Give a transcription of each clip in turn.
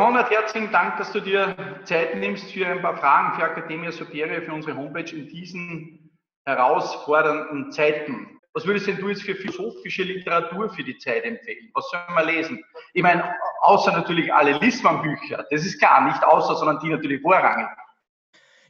Konrad, herzlichen Dank, dass du dir Zeit nimmst für ein paar Fragen für Academia Superior, für unsere Homepage in diesen herausfordernden Zeiten. Was würdest denn du jetzt für philosophische Literatur für die Zeit empfehlen? Was soll man lesen? Ich meine, außer natürlich alle Lissmann-Bücher, das ist klar, nicht außer, sondern die natürlich vorrangig.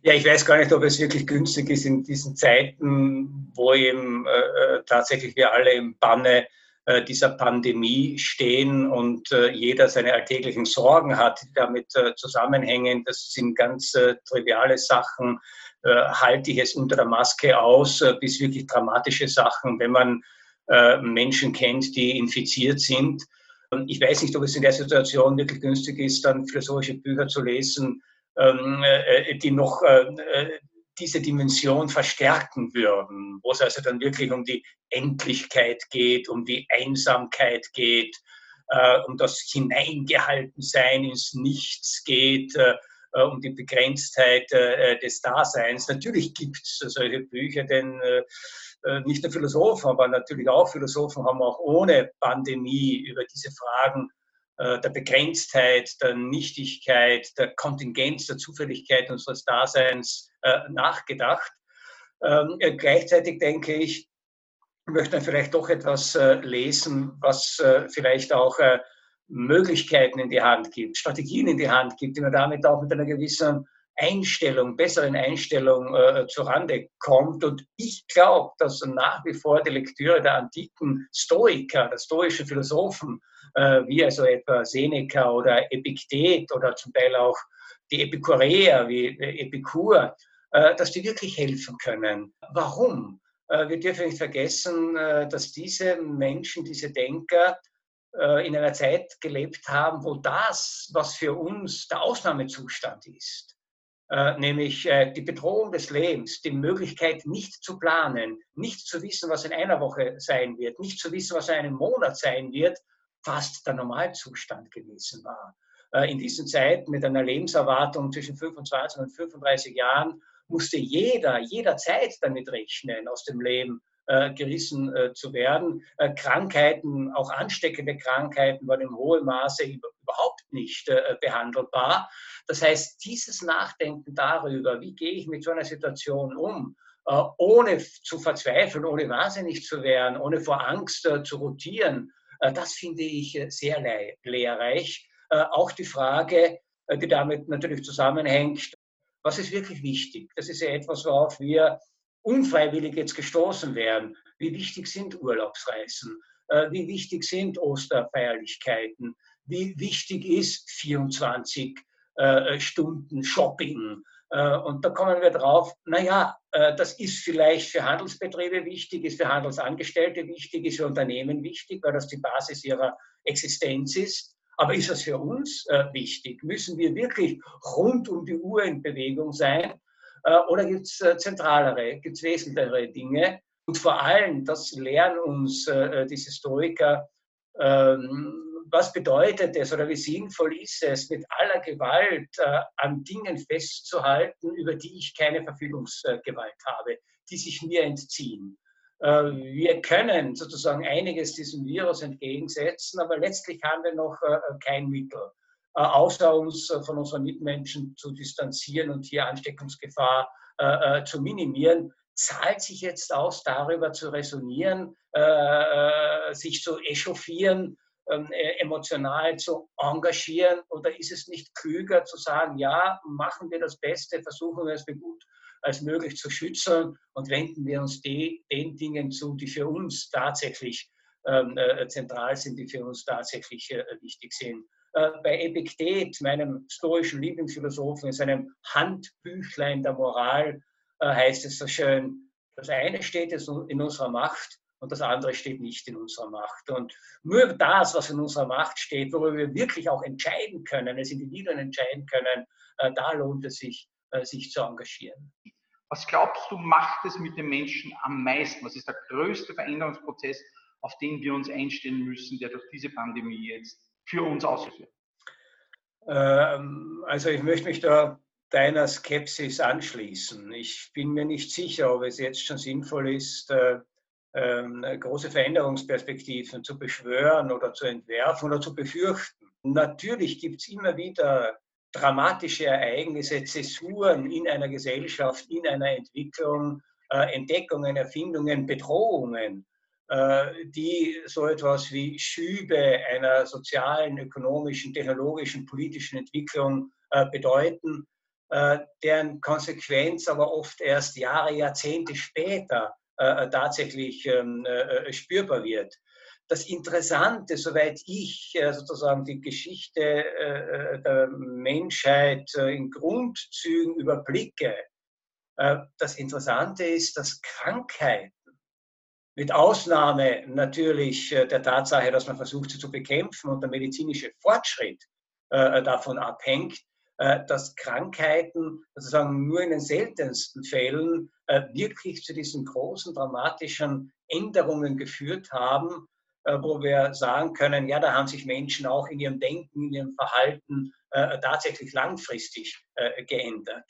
Ja, ich weiß gar nicht, ob es wirklich günstig ist in diesen Zeiten, wo eben äh, äh tatsächlich wir alle im Banne äh, dieser Pandemie stehen und äh, jeder seine alltäglichen Sorgen hat, die damit äh, zusammenhängen. Das sind ganz triviale Sachen. halte ich es unter der Maske aus, bis wirklich dramatische Sachen, wenn man Menschen kennt, die infiziert sind. Und ich weiß nicht, ob es in der Situation wirklich günstig ist, dann philosophische Bücher zu lesen, ähm, äh, die noch diese Dimension verstärken würden, wo es also dann wirklich um die Endlichkeit geht, um die Einsamkeit geht, um das Hineingehaltensein ins Nichts geht, um die Begrenztheit des Daseins. Natürlich gibt es solche Bücher, denn nicht nur Philosophen, aber natürlich auch Philosophen haben auch ohne Pandemie über diese Fragen äh, der Begrenztheit, der Nichtigkeit, der Kontingenz, der Zufälligkeit unseres Daseins äh, nachgedacht. Ähm, äh, gleichzeitig denke ich, möchte man vielleicht doch etwas lesen, was vielleicht auch Möglichkeiten in die Hand gibt, Strategien in die Hand gibt, die man damit auch mit einer gewissen Einstellung, besseren Einstellung äh, zurande kommt. Und ich glaube, dass nach wie vor die Lektüre der antiken Stoiker, der stoischen Philosophen, äh, wie also etwa Seneca oder Epiktet oder zum Teil auch die Epikureer wie äh, Epikur, äh, dass die wirklich helfen können. Warum? Äh, wir dürfen nicht vergessen, äh, dass diese Menschen, diese Denker, in einer Zeit gelebt haben, wo das, was für uns der Ausnahmezustand ist, äh, nämlich äh, die Bedrohung des Lebens, die Möglichkeit, nicht zu planen, nicht zu wissen, was in einer Woche sein wird, nicht zu wissen, was in einem Monat sein wird, fast der Normalzustand gewesen war. Äh, in diesen Zeiten mit einer Lebenserwartung zwischen 25 und 35 Jahren musste jeder jederzeit damit rechnen, aus dem Leben äh, gerissen äh, zu werden. Äh, Krankheiten, auch ansteckende Krankheiten, waren im hohen Maße überhaupt nicht äh, behandelbar. Das heißt, dieses Nachdenken darüber, wie gehe ich mit so einer Situation um, äh, ohne zu verzweifeln, ohne wahnsinnig zu werden, ohne vor Angst zu rotieren, das finde ich sehr lehrreich. Auch die Frage, die damit natürlich zusammenhängt, was ist wirklich wichtig? Das ist ja etwas, worauf wir unfreiwillig jetzt gestoßen werden. Wie wichtig sind Urlaubsreisen? Äh, wie wichtig sind Osterfeierlichkeiten? Wie wichtig ist 24 äh, Stunden Shopping? Äh, und da kommen wir drauf, naja, das ist vielleicht für Handelsbetriebe wichtig, ist für Handelsangestellte wichtig, ist für Unternehmen wichtig, weil das die Basis ihrer Existenz ist. Aber ist das für uns wichtig? Müssen wir wirklich rund um die Uhr in Bewegung sein? Äh, oder gibt es äh, zentralere, gibt es wesentlichere Dinge? Und vor allem, das lehren uns äh, diese Historiker, ähm, was bedeutet es oder wie sinnvoll ist es, mit aller Gewalt an Dingen festzuhalten, über die ich keine Verfügungsgewalt habe, die sich mir entziehen. Wir können sozusagen einiges diesem Virus entgegensetzen, aber letztlich haben wir noch kein Mittel. Äh, außer uns äh, von unseren Mitmenschen zu distanzieren und hier Ansteckungsgefahr äh, zu minimieren, zahlt sich jetzt aus, darüber zu resonieren, sich zu echauffieren, emotional zu engagieren? Oder ist es nicht klüger zu sagen, ja, machen wir das Beste, versuchen wir es so gut als möglich zu schützen und wenden wir uns die, den Dingen zu, die für uns tatsächlich ähm, äh, zentral sind, die für uns tatsächlich äh, wichtig sind. Äh, bei Epiktet, meinem stoischen Lieblingsphilosophen, in seinem Handbüchlein der Moral, äh, heißt es so schön, das eine steht in unserer Macht und das andere steht nicht in unserer Macht. Und nur das, was in unserer Macht steht, worüber wir wirklich auch entscheiden können, als Individuen entscheiden können, äh, da lohnt es sich, sich zu engagieren. Was glaubst du, macht es mit den Menschen am meisten? Was ist der größte Veränderungsprozess, auf den wir uns einstellen müssen, der durch diese Pandemie jetzt für uns ausgeführt? Ähm, also ich möchte mich da deiner Skepsis anschließen. Ich bin mir nicht sicher, ob es jetzt schon sinnvoll ist, äh, ähm, große Veränderungsperspektiven zu beschwören oder zu entwerfen oder zu befürchten. natürlich gibt es immer wieder dramatische Ereignisse, Zäsuren in einer Gesellschaft, in einer Entwicklung, äh, Entdeckungen, Erfindungen, Bedrohungen, äh, die so etwas wie Schübe einer sozialen, ökonomischen, technologischen, politischen Entwicklung äh, bedeuten, äh, deren Konsequenz aber oft erst Jahre, Jahrzehnte später tatsächlich ähm, spürbar wird. Das Interessante, soweit ich sozusagen die Geschichte der Menschheit in Grundzügen überblicke, das Interessante ist, dass Krankheiten, mit Ausnahme natürlich der Tatsache, dass man versucht, sie zu bekämpfen und der medizinische Fortschritt davon abhängt, äh, dass Krankheiten sozusagen nur in den seltensten Fällen äh, wirklich zu diesen großen dramatischen Änderungen geführt haben, äh, wo wir sagen können, ja, da haben sich Menschen auch in ihrem Denken, in ihrem Verhalten tatsächlich langfristig geändert.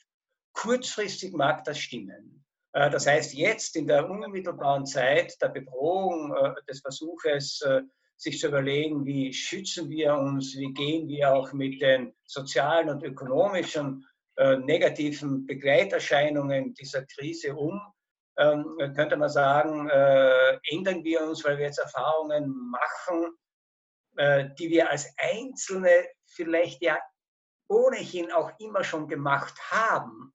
Kurzfristig mag das stimmen. Das heißt, jetzt in der unmittelbaren Zeit der Bedrohung des Versuches, sich zu überlegen, wie schützen wir uns, wie gehen wir auch mit den sozialen und ökonomischen äh, negativen Begleiterscheinungen dieser Krise um, ähm, könnte man sagen, äh, ändern wir uns, weil wir jetzt Erfahrungen machen, äh, die wir als Einzelne vielleicht ja ohnehin auch immer schon gemacht haben.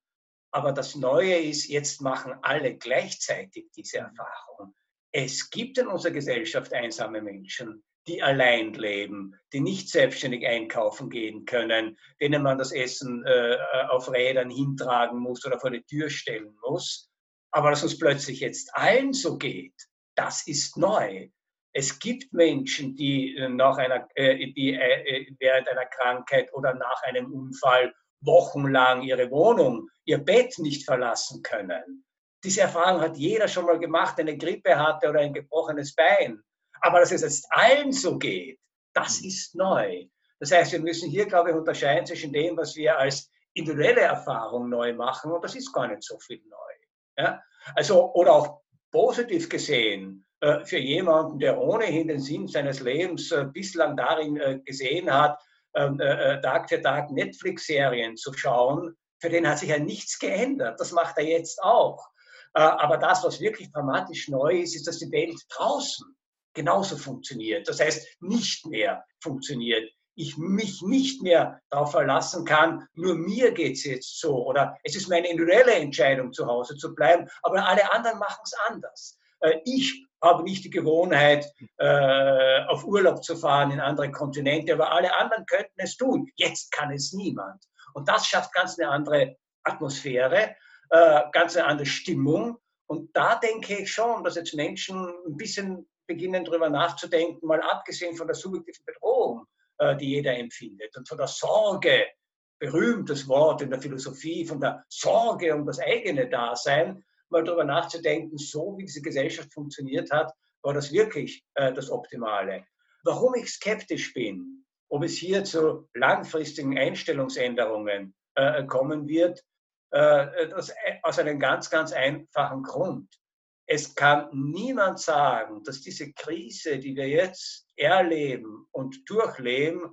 Aber das Neue ist, jetzt machen alle gleichzeitig diese Erfahrung. Es gibt in unserer Gesellschaft einsame Menschen, die allein leben, die nicht selbstständig einkaufen gehen können, denen man das Essen äh, auf Rädern hintragen muss oder vor die Tür stellen muss. Aber dass uns plötzlich jetzt allen so geht, das ist neu. Es gibt Menschen, die, äh, nach einer, äh, die äh, während einer Krankheit oder nach einem Unfall wochenlang ihre Wohnung, ihr Bett nicht verlassen können. Diese Erfahrung hat jeder schon mal gemacht, eine Grippe hatte oder ein gebrochenes Bein. Aber dass es jetzt allen so geht, das mhm. ist neu. Das heißt, wir müssen hier, glaube ich, unterscheiden zwischen dem, was wir als individuelle Erfahrung neu machen, und das ist gar nicht so viel neu. Ja? Also, oder auch positiv gesehen, äh, für jemanden, der ohnehin den Sinn seines Lebens äh, bislang darin äh, gesehen hat, ähm, Tag für Tag Netflix-Serien zu schauen, für den hat sich ja nichts geändert. Das macht er jetzt auch. Äh, aber das, was wirklich dramatisch neu ist, ist, dass die Welt draußen genauso funktioniert. Das heißt, nicht mehr funktioniert. Ich mich nicht mehr darauf verlassen kann, nur mir geht es jetzt so oder es ist meine individuelle Entscheidung, zu Hause zu bleiben, aber alle anderen machen es anders. Äh, ich habe nicht die Gewohnheit, äh, auf Urlaub zu fahren in andere Kontinente, aber alle anderen könnten es tun. Jetzt kann es niemand. Und das schafft ganz eine andere Atmosphäre äh, ganz eine andere Stimmung. Und da denke ich schon, dass jetzt Menschen ein bisschen beginnen, darüber nachzudenken, mal abgesehen von der subjektiven Bedrohung, äh, die jeder empfindet und von der Sorge, berühmtes Wort in der Philosophie, von der Sorge um das eigene Dasein, mal darüber nachzudenken, so wie diese Gesellschaft funktioniert hat, war das wirklich äh, das Optimale. Warum ich skeptisch bin, ob es hier zu langfristigen Einstellungsänderungen kommen wird, das, äh, aus einem ganz, ganz einfachen Grund. Es kann niemand sagen, dass diese Krise, die wir jetzt erleben und durchleben,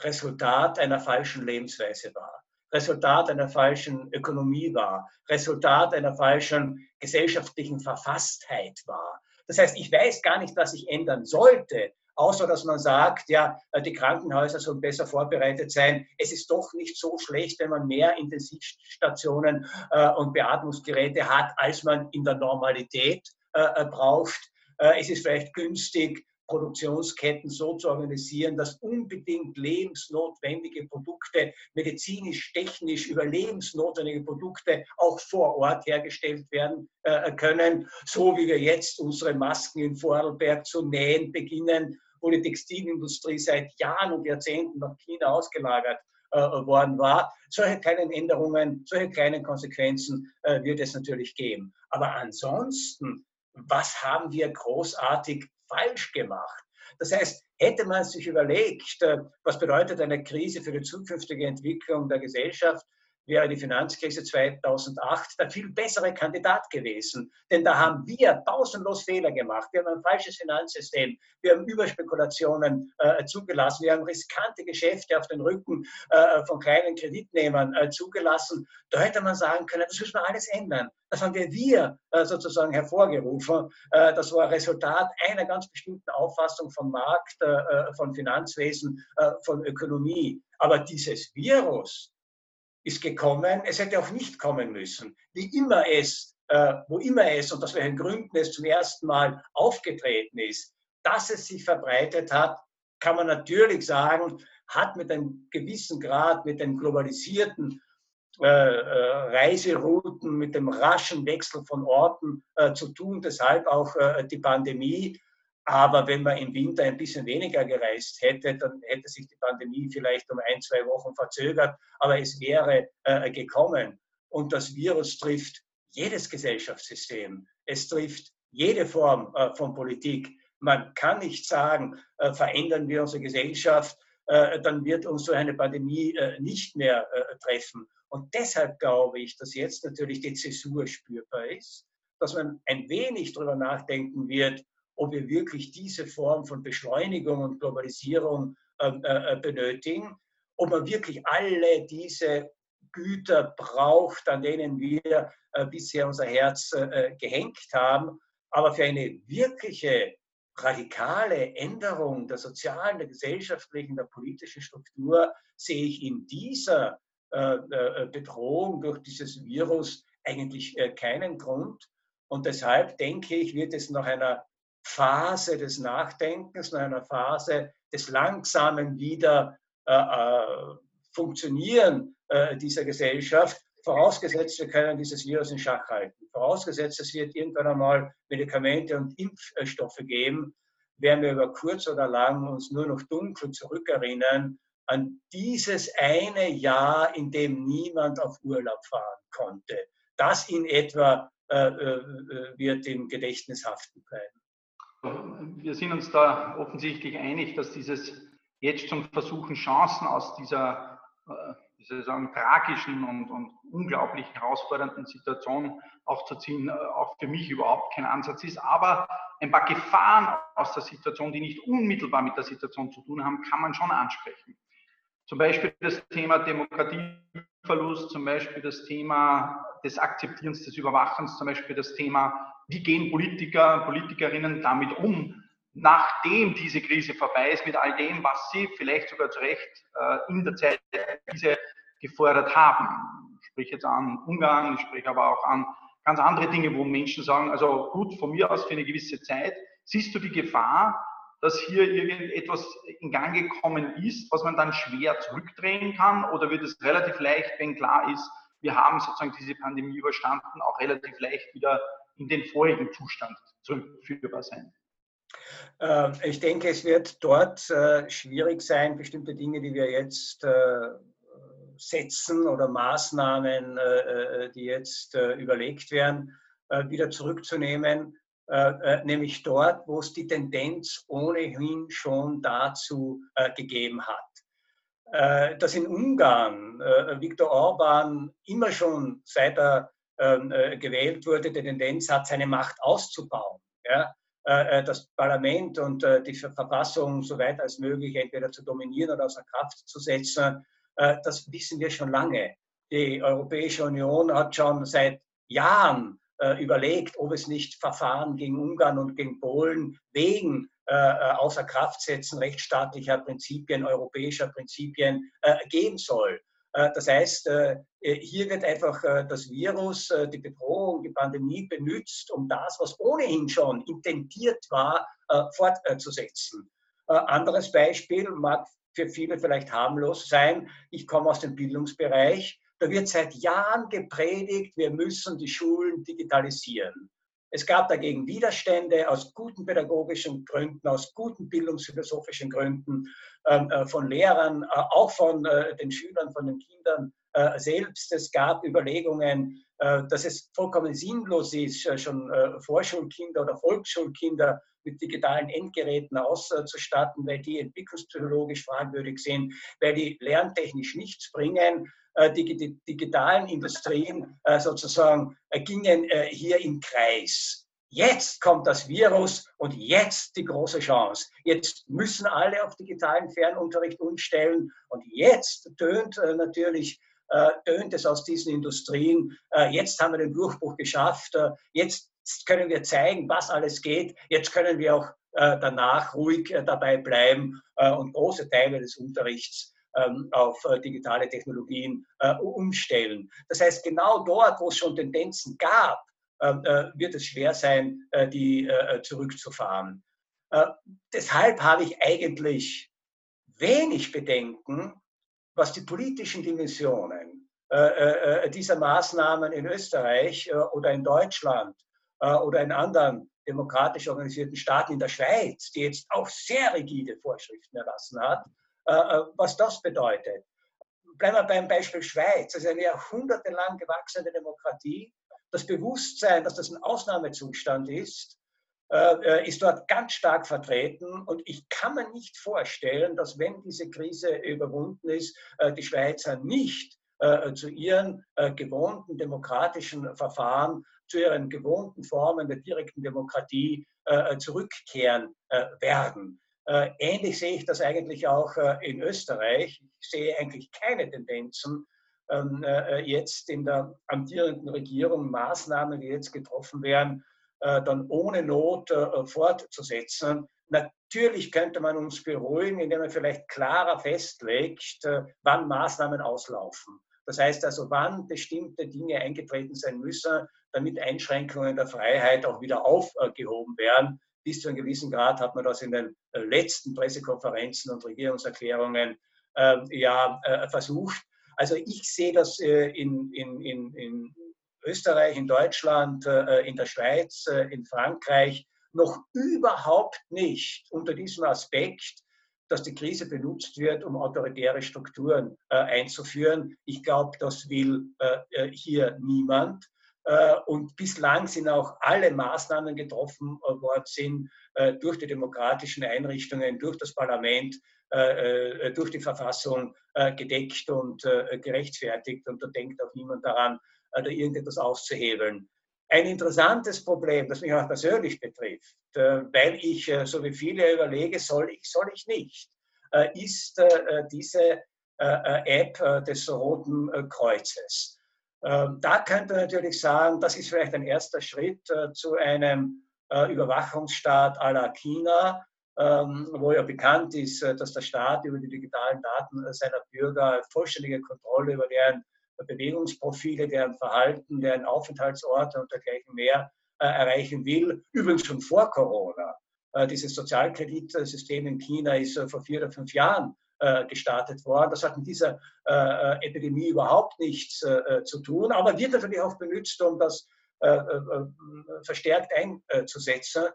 Resultat einer falschen Lebensweise war, Resultat einer falschen Ökonomie war, Resultat einer falschen gesellschaftlichen Verfasstheit war. Das heißt, ich weiß gar nicht, was ich ändern sollte, außer dass man sagt, ja, äh, die Krankenhäuser sollen besser vorbereitet sein. Es ist doch nicht so schlecht, wenn man mehr Intensivstationen äh, und Beatmungsgeräte hat, als man in der Normalität äh, braucht. Es ist vielleicht günstig, Produktionsketten so zu organisieren, dass unbedingt lebensnotwendige Produkte, medizinisch, technisch überlebensnotwendige Produkte auch vor Ort hergestellt werden äh, können, so wie wir jetzt unsere Masken in Vorarlberg zu nähen beginnen, wo die Textilindustrie seit Jahren und Jahrzehnten nach China ausgelagert äh, worden war. Solche kleinen Änderungen, solche kleinen Konsequenzen äh, wird es natürlich geben. Aber ansonsten, was haben wir großartig falsch gemacht. Das heißt, hätte man sich überlegt, äh, was bedeutet eine Krise für die zukünftige Entwicklung der Gesellschaft, wäre die Finanzkrise 2008 der viel bessere Kandidat gewesen. Denn da haben wir pausenlos Fehler gemacht. Wir haben ein falsches Finanzsystem. Wir haben Überspekulationen äh, zugelassen. Wir haben riskante Geschäfte auf den Rücken äh, von kleinen Kreditnehmern äh, zugelassen. Da hätte man sagen können, das müssen wir alles ändern. Das haben wir, wir äh, sozusagen hervorgerufen. Äh, das war Resultat einer ganz bestimmten Auffassung vom Markt, äh, von Finanzwesen, von Ökonomie. Aber dieses Virus, ist gekommen. Es hätte auch nicht kommen müssen. Wie immer es, äh, wo immer es und aus welchen Gründen es zum ersten Mal aufgetreten ist, dass es sich verbreitet hat, kann man natürlich sagen, hat mit einem gewissen Grad, mit den globalisierten äh, äh, Reiserouten, mit dem raschen Wechsel von Orten äh, zu tun, deshalb auch äh, die Pandemie. Aber wenn man im Winter ein bisschen weniger gereist hätte, dann hätte sich die Pandemie vielleicht um ein, zwei Wochen verzögert, aber es wäre äh, gekommen. Und das Virus trifft jedes Gesellschaftssystem. Es trifft jede Form äh, von Politik. Man kann nicht sagen, äh, verändern wir unsere Gesellschaft, äh, dann wird uns so eine Pandemie äh, nicht mehr äh, treffen. Und deshalb glaube ich, dass jetzt natürlich die Zäsur spürbar ist, dass man ein wenig darüber nachdenken wird, ob wir wirklich diese Form von Beschleunigung und Globalisierung ähm, äh, äh, benötigen, ob man wirklich alle diese Güter braucht, an denen wir äh, bisher unser Herz gehängt haben. Aber für eine wirkliche radikale Änderung der sozialen, der gesellschaftlichen, der politischen Struktur sehe ich in dieser Bedrohung durch dieses Virus eigentlich keinen Grund. Und deshalb denke ich, wird es nach einer Phase des Nachdenkens, nach einer Phase des langsamen wieder äh, äh, Funktionieren äh, dieser Gesellschaft, vorausgesetzt, wir können dieses Virus in Schach halten. Vorausgesetzt, es wird irgendwann einmal Medikamente und Impfstoffe geben, werden wir über kurz oder lang uns nur noch dunkel zurückerinnern an dieses eine Jahr, in dem niemand auf Urlaub fahren konnte. Das in etwa äh, äh, wird im Gedächtnis haften bleiben. Wir sind uns da offensichtlich einig, dass dieses jetzt schon Versuchen, Chancen aus dieser, äh, wie soll ich sagen, tragischen und, und unglaublich herausfordernden Situation auch zu ziehen, äh, auch für mich überhaupt kein Ansatz ist. Aber ein paar Gefahren aus der Situation, die nicht unmittelbar mit der Situation zu tun haben, kann man schon ansprechen. Zum Beispiel das Thema Demokratieverlust, zum Beispiel das Thema des Akzeptierens, des Überwachens, zum Beispiel das Thema wie gehen Politiker, Politikerinnen damit um, nachdem diese Krise vorbei ist, mit all dem, was sie vielleicht sogar zu Recht äh, in der Zeit der Krise gefordert haben. Ich spreche jetzt an Ungarn, ich spreche aber auch an ganz andere Dinge, wo Menschen sagen, also gut, von mir aus für eine gewisse Zeit, siehst du die Gefahr, dass hier irgendetwas in Gang gekommen ist, was man dann schwer zurückdrehen kann? Oder wird es relativ leicht, wenn klar ist, wir haben sozusagen diese Pandemie überstanden, auch relativ leicht wieder in den vorigen Zustand zurückführbar sein? Ähm, ich denke, es wird dort äh, schwierig sein, bestimmte Dinge, die wir jetzt äh, setzen oder Maßnahmen, äh, die jetzt überlegt werden, wieder zurückzunehmen, nämlich dort, wo es die Tendenz ohnehin schon dazu gegeben hat. Dass in Ungarn Viktor Orban immer schon seit er äh, gewählt wurde, die Tendenz hat, seine Macht auszubauen. Ja? Äh, äh, das Parlament und die Verfassung so weit als möglich entweder zu dominieren oder außer Kraft zu setzen, das wissen wir schon lange. Die Europäische Union hat schon seit Jahren überlegt, ob es nicht Verfahren gegen Ungarn und gegen Polen wegen außer Kraft setzen rechtsstaatlicher Prinzipien, europäischer Prinzipien geben soll. Äh, das heißt, äh, äh, hier wird einfach das Virus, die Bedrohung, die Pandemie benutzt, um das, was ohnehin schon intendiert war, fortzusetzen. Anderes Beispiel mag für viele vielleicht harmlos sein. Ich komme aus dem Bildungsbereich. Da wird seit Jahren gepredigt, wir müssen die Schulen digitalisieren. Es gab dagegen Widerstände aus guten pädagogischen Gründen, aus guten bildungsphilosophischen Gründen, ähm, äh, von Lehrern, äh, auch von äh, den Schülern, von den Kindern selbst. Es gab Überlegungen, dass es vollkommen sinnlos ist, schon Vorschulkinder oder Volksschulkinder mit digitalen Endgeräten auszustatten, weil die entwicklungspsychologisch fragwürdig sind, weil die lerntechnisch nichts bringen. Die digitalen Industrien sozusagen gingen hier im Kreis. Jetzt kommt das Virus und jetzt die große Chance. Jetzt müssen alle auf digitalen Fernunterricht umstellen und jetzt tönt natürlich tönt es aus diesen Industrien. Jetzt haben wir den Durchbruch geschafft. Jetzt können wir zeigen, was alles geht. Jetzt können wir auch äh, danach ruhig äh, dabei bleiben äh, und große Teile des Unterrichts auf digitale Technologien umstellen. Das heißt, genau dort, wo es schon Tendenzen gab, wird es schwer sein, die zurückzufahren. Deshalb habe ich eigentlich wenig Bedenken, was die politischen Dimensionen dieser Maßnahmen in Österreich oder in Deutschland oder in anderen demokratisch organisierten Staaten in der Schweiz, die jetzt auch sehr rigide Vorschriften erlassen hat, äh, äh, was das bedeutet. Bleiben wir beim Beispiel Schweiz. Das ist eine jahrhundertelang gewachsene Demokratie. Das Bewusstsein, dass das ein Ausnahmezustand ist, äh, ist dort ganz stark vertreten. Und ich kann mir nicht vorstellen, dass wenn diese Krise überwunden ist, die Schweizer nicht zu ihren gewohnten demokratischen Verfahren zu ihren gewohnten Formen der direkten Demokratie äh, zurückkehren äh, werden. Äh, ähnlich sehe ich das eigentlich auch in Österreich. Ich sehe eigentlich keine Tendenzen, ähm, jetzt in der amtierenden Regierung Maßnahmen, die jetzt getroffen werden, dann ohne Not fortzusetzen. Natürlich könnte man uns beruhigen, indem man vielleicht klarer festlegt, wann Maßnahmen auslaufen. Das heißt also, wann bestimmte Dinge eingetreten sein müssen, damit Einschränkungen der Freiheit auch wieder aufgehoben werden. Bis zu einem gewissen Grad hat man das in den äh, letzten Pressekonferenzen und Regierungserklärungen äh, ja äh, versucht. Also ich sehe das äh, in, in, in, in, Österreich, in Deutschland, äh, in der Schweiz, äh, in Frankreich noch überhaupt nicht unter diesem Aspekt, dass die Krise benutzt wird, um autoritäre Strukturen einzuführen. Ich glaube, das will hier niemand. Äh, und bislang sind auch alle Maßnahmen getroffen äh, worden sind äh, durch die demokratischen Einrichtungen, durch das Parlament, durch die Verfassung gedeckt und gerechtfertigt. Und da denkt auch niemand daran, da irgendetwas auszuhebeln. Ein interessantes Problem, das mich auch persönlich betrifft, weil ich, so wie viele überlege, soll ich, soll ich nicht, ist diese App des Roten Kreuzes. Ähm, da könnte man natürlich sagen, das ist vielleicht ein erster Schritt zu einem Überwachungsstaat à la China, ähm, wo ja bekannt ist, dass der Staat über die digitalen Daten seiner Bürger vollständige Kontrolle über deren Bewegungsprofile, deren Verhalten, deren Aufenthaltsorte und dergleichen mehr äh, erreichen will. Übrigens schon vor Corona. Äh, dieses Sozialkreditsystem in China ist äh, vor vier oder fünf Jahren äh, gestartet worden. Das hat mit dieser äh, äh, Epidemie überhaupt nichts zu tun, aber wird natürlich auch benutzt, um das verstärkt einzusetzen.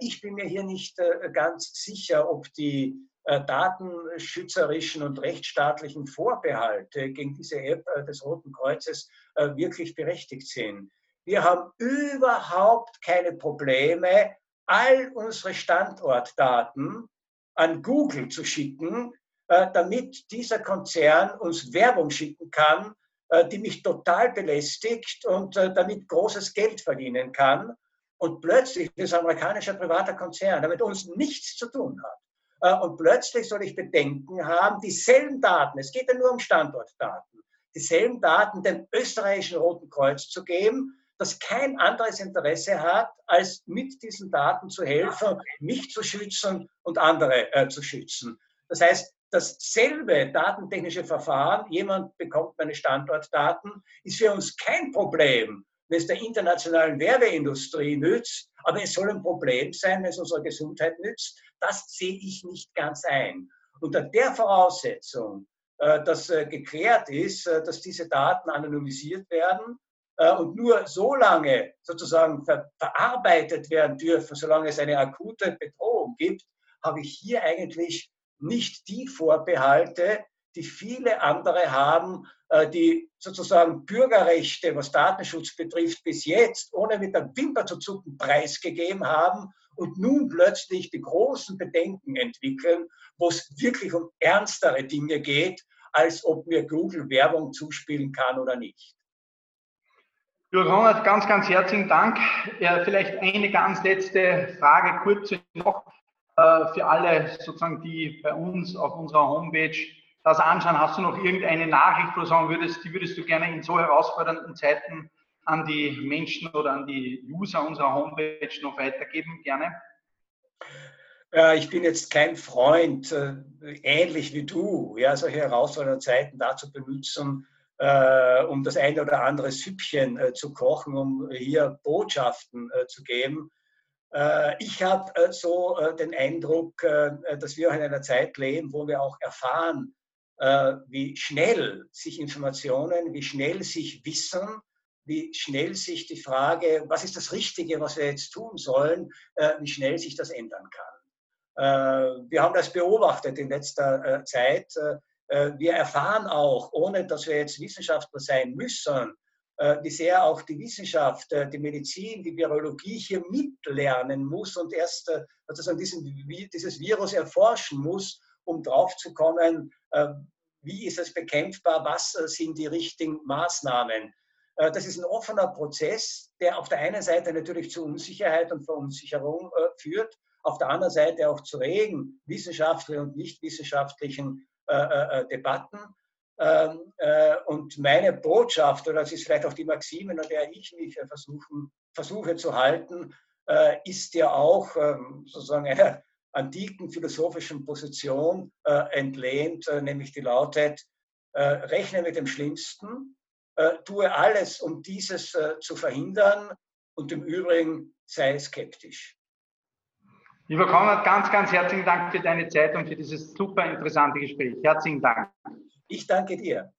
ich bin mir hier nicht ganz sicher, ob die äh, datenschützerischen und rechtsstaatlichen Vorbehalte gegen diese App äh, des Roten Kreuzes äh, wirklich berechtigt sind. Wir haben überhaupt keine Probleme, all unsere Standortdaten an Google zu schicken, damit dieser Konzern uns Werbung schicken kann, die mich total belästigt und damit großes Geld verdienen kann. Und plötzlich ist ein amerikanischer privater Konzern, der mit uns nichts zu tun hat, äh, und plötzlich soll ich Bedenken haben, dieselben Daten, es geht ja nur um Standortdaten, dieselben Daten dem österreichischen Roten Kreuz zu geben, das kein anderes Interesse hat, als mit diesen Daten zu helfen, mich zu schützen und andere äh, zu schützen. Das heißt, dasselbe datentechnische Verfahren, jemand bekommt meine Standortdaten, ist für uns kein Problem, wenn es der internationalen Werbeindustrie nützt, aber es soll ein Problem sein, wenn es unserer Gesundheit nützt. Das sehe ich nicht ganz ein. Unter der Voraussetzung, äh, dass äh, geklärt ist, äh, dass diese Daten anonymisiert werden und nur so lange sozusagen verarbeitet werden dürfen, solange es eine akute Bedrohung gibt, habe ich hier eigentlich nicht die Vorbehalte, die viele andere haben, äh, die sozusagen Bürgerrechte, was Datenschutz betrifft, bis jetzt ohne mit der Wimper zu zucken preisgegeben haben und nun plötzlich die großen Bedenken entwickeln, wo es wirklich um ernstere Dinge geht, als ob mir Google Werbung zuspielen kann oder nicht. Ja, Ronald, ganz, ganz herzlichen Dank. Ja, vielleicht eine ganz letzte Frage kurz noch für alle sozusagen, die bei uns auf unserer Homepage das anschauen. Hast du noch irgendeine Nachricht, wo du sagen würdest, die würdest du gerne in so herausfordernden Zeiten an die Menschen oder an die User unserer Homepage noch weitergeben? Gerne. Ja, ich bin jetzt kein Freund, äh, ähnlich wie du, ja, solche herausfordernden Zeiten dazu benutzen, äh, um das eine oder andere Süppchen äh, zu kochen, um hier Botschaften äh, zu geben. Äh, ich habe äh, so den Eindruck, dass wir in einer Zeit leben, wo wir auch erfahren, wie schnell sich Informationen, wie schnell sich Wissen, wie schnell sich die Frage, was ist das Richtige, was wir jetzt tun sollen, wie schnell sich das ändern kann. Äh, wir haben das beobachtet in letzter äh, Zeit. Äh, wir erfahren auch, ohne dass wir jetzt Wissenschaftler sein müssen, wie sehr auch die Wissenschaft, die Medizin, die Virologie hier mitlernen muss und erst sozusagen diesen, dieses Virus erforschen muss, um draufzukommen, wie ist es bekämpfbar, was sind die richtigen Maßnahmen. Das ist ein offener Prozess, der auf der einen Seite natürlich zu Unsicherheit und Verunsicherung führt, auf der anderen Seite auch zu regen wissenschaftlichen und nicht wissenschaftlichen äh, äh, äh, Debatten. Ähm, äh, und meine Botschaft, oder das ist vielleicht auch die Maxime, an der ich mich äh, versuchen, versuche zu halten, äh, ist ja auch ähm, sozusagen einer antiken philosophischen Position entlehnt, nämlich die lautet, rechne mit dem Schlimmsten, tue alles, um dieses zu verhindern und im Übrigen sei skeptisch. Lieber Konrad, ganz, ganz herzlichen Dank für deine Zeit und für dieses super interessante Gespräch. Herzlichen Dank. Ich danke dir.